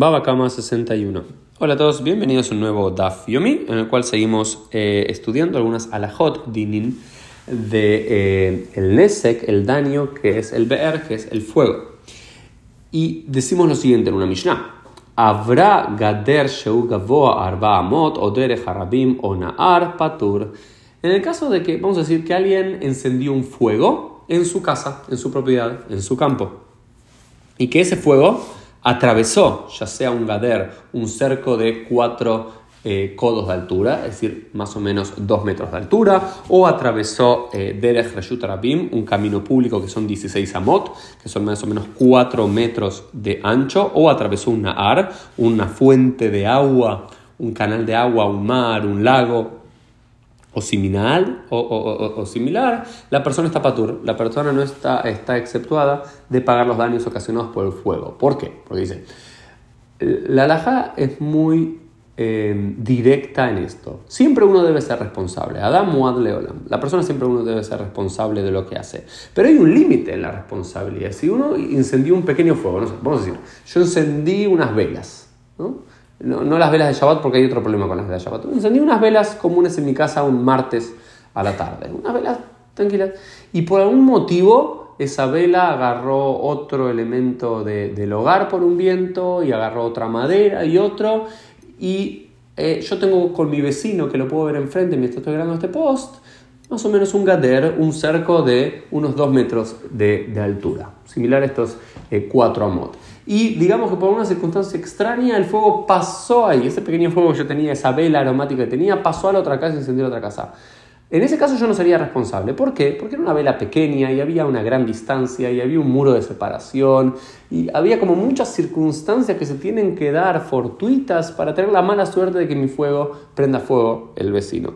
Baba Kama 61. Hola a todos, bienvenidos a un nuevo Daf Yomi, en el cual seguimos eh, estudiando algunas alajot dinin de eh, el nesek, el daño, que es el be'er, que es el fuego. Y decimos lo siguiente en una Mishnah. Habrá gader sheu gavoa arba amot harabim o na'ar patur. En el caso de que, vamos a decir, que alguien encendió un fuego en su casa, en su propiedad, en su campo. Y que ese fuego atravesó, ya sea un gader, un cerco de cuatro eh, codos de altura, es decir, más o menos dos metros de altura, o atravesó eh, Derech Reshut un camino público que son 16 amot, que son más o menos 4 metros de ancho, o atravesó un Nahar, una fuente de agua, un canal de agua, un mar, un lago, o similar, o, similar, la persona está patur, la persona no está, está exceptuada de pagar los daños ocasionados por el fuego. ¿Por qué? Porque dice, la alhaja es muy eh, directa en esto. Siempre uno debe ser responsable. Adam Muad Leolam. La persona siempre uno debe ser responsable de lo que hace. Pero hay un límite en la responsabilidad. Si uno incendió un pequeño fuego, vamos a decir, yo encendí unas velas, ¿no? No, las velas de Shabbat porque hay otro problema con las velas de Shabbat. Encendí unas velas comunes en mi casa un martes a la tarde. Unas velas tranquilas. Y por algún motivo esa vela agarró otro elemento del hogar por un viento y agarró otra madera y otro. Y eh, yo tengo con mi vecino que lo puedo ver enfrente mientras estoy grabando este post más o menos un gader, un cerco de unos 2 metros de, altura, similar a estos 4 eh, amot. Y digamos que por una circunstancia extraña el fuego pasó ahí, ese pequeño fuego que yo tenía, esa vela aromática que tenía, pasó a la otra casa y encendió la otra casa. En ese caso yo no sería responsable. ¿Por qué? Porque era una vela pequeña y había una gran distancia y había un muro de separación y había como muchas circunstancias que se tienen que dar fortuitas para tener la mala suerte de que mi fuego prenda fuego el vecino.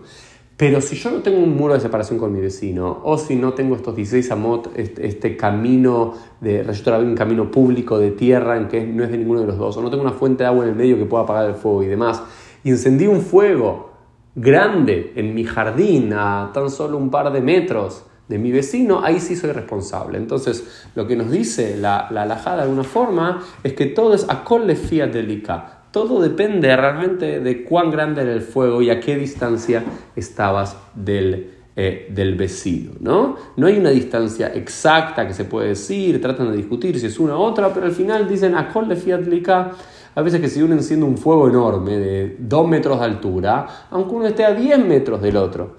Pero si yo no tengo un muro de separación con mi vecino, o si no tengo estos 16 amot, este, este camino de un camino público de tierra en que no es de ninguno de los dos, o no tengo una fuente de agua en el medio que pueda apagar el fuego y demás, y encendí un fuego grande en mi jardín a tan solo un par de metros de mi vecino, ahí sí soy responsable. Entonces, lo que nos dice la, la alajada de alguna forma es que todo es a fiat delica todo depende realmente de cuán grande era el fuego y a qué distancia estabas del, eh, del vecino, ¿no? No hay una distancia exacta que se puede decir, tratan de discutir si es una u otra, pero al final dicen, a de fiatlica, a veces que si uno enciende un fuego enorme de 2 metros de altura, aunque uno esté a 10 metros del otro,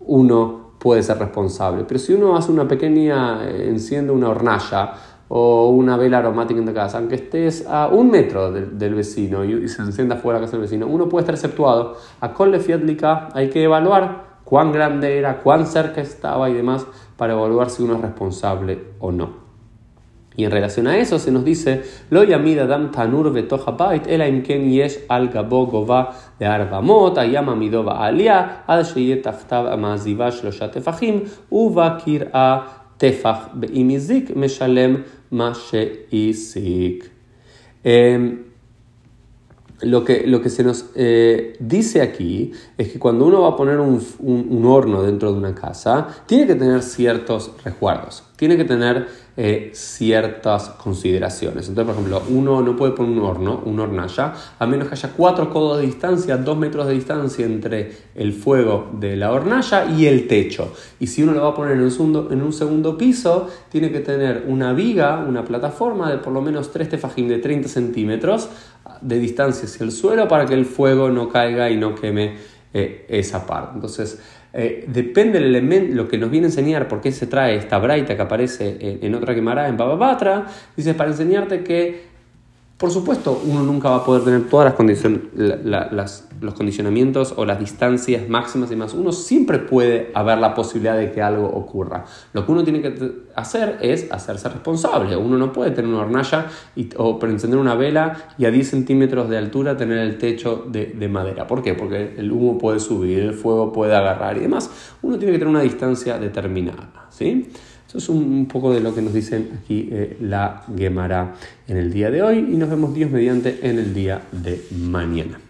uno puede ser responsable. Pero si uno hace una pequeña, eh, enciende una hornalla, o una vela aromática en tu casa, aunque estés a un metro del, vecino y, se encienda fuera la casa del vecino, uno puede estar exceptuado. A Colle Fiatlica hay que evaluar cuán grande era, cuán cerca estaba y demás para evaluar si uno es responsable o no. Y en relación a eso se nos dice, lo yamida dam tanur bait, ela imken yesh al gabo gova de arbamot, ayama midova alia, ad sheyet taftav amaziva shlosha tefachim, uva kir'a beimizik meshalem lo que, lo que se nos eh, dice aquí es que cuando uno va a poner un, un, horno dentro de una casa, tiene que tener ciertos resguardos, tiene que tener eh, ciertas consideraciones. Entonces, por ejemplo, uno no puede poner un horno, un hornalla, a menos que haya cuatro codos de distancia, dos metros de distancia entre el fuego de la hornalla y el techo. Y si uno lo va a poner en un segundo, piso, tiene que tener una viga, una plataforma de por lo menos tres tefajín de 30 centímetros de distancia hacia el suelo para que el fuego no caiga y no queme eh, esa parte. Entonces, eh, depende del elemento, lo que nos viene a enseñar, por qué se trae esta braita que aparece en, otra quemará en Bababatra, dice para enseñarte que por supuesto, uno nunca va a poder tener todas las condiciones, los condicionamientos o las distancias máximas y más. Uno siempre puede haber la posibilidad de que algo ocurra. Lo que uno tiene que hacer es hacerse responsable. Uno no puede tener una hornalla o encender una vela y a 10 centímetros de altura tener el techo de, de madera. ¿Por qué? Porque el humo puede subir, el fuego puede agarrar y demás. Uno tiene que tener una distancia determinada. ¿sí? Es un, poco de lo que nos dicen aquí eh, la Gemara en el día de hoy y nos vemos Dios mediante en el día de mañana.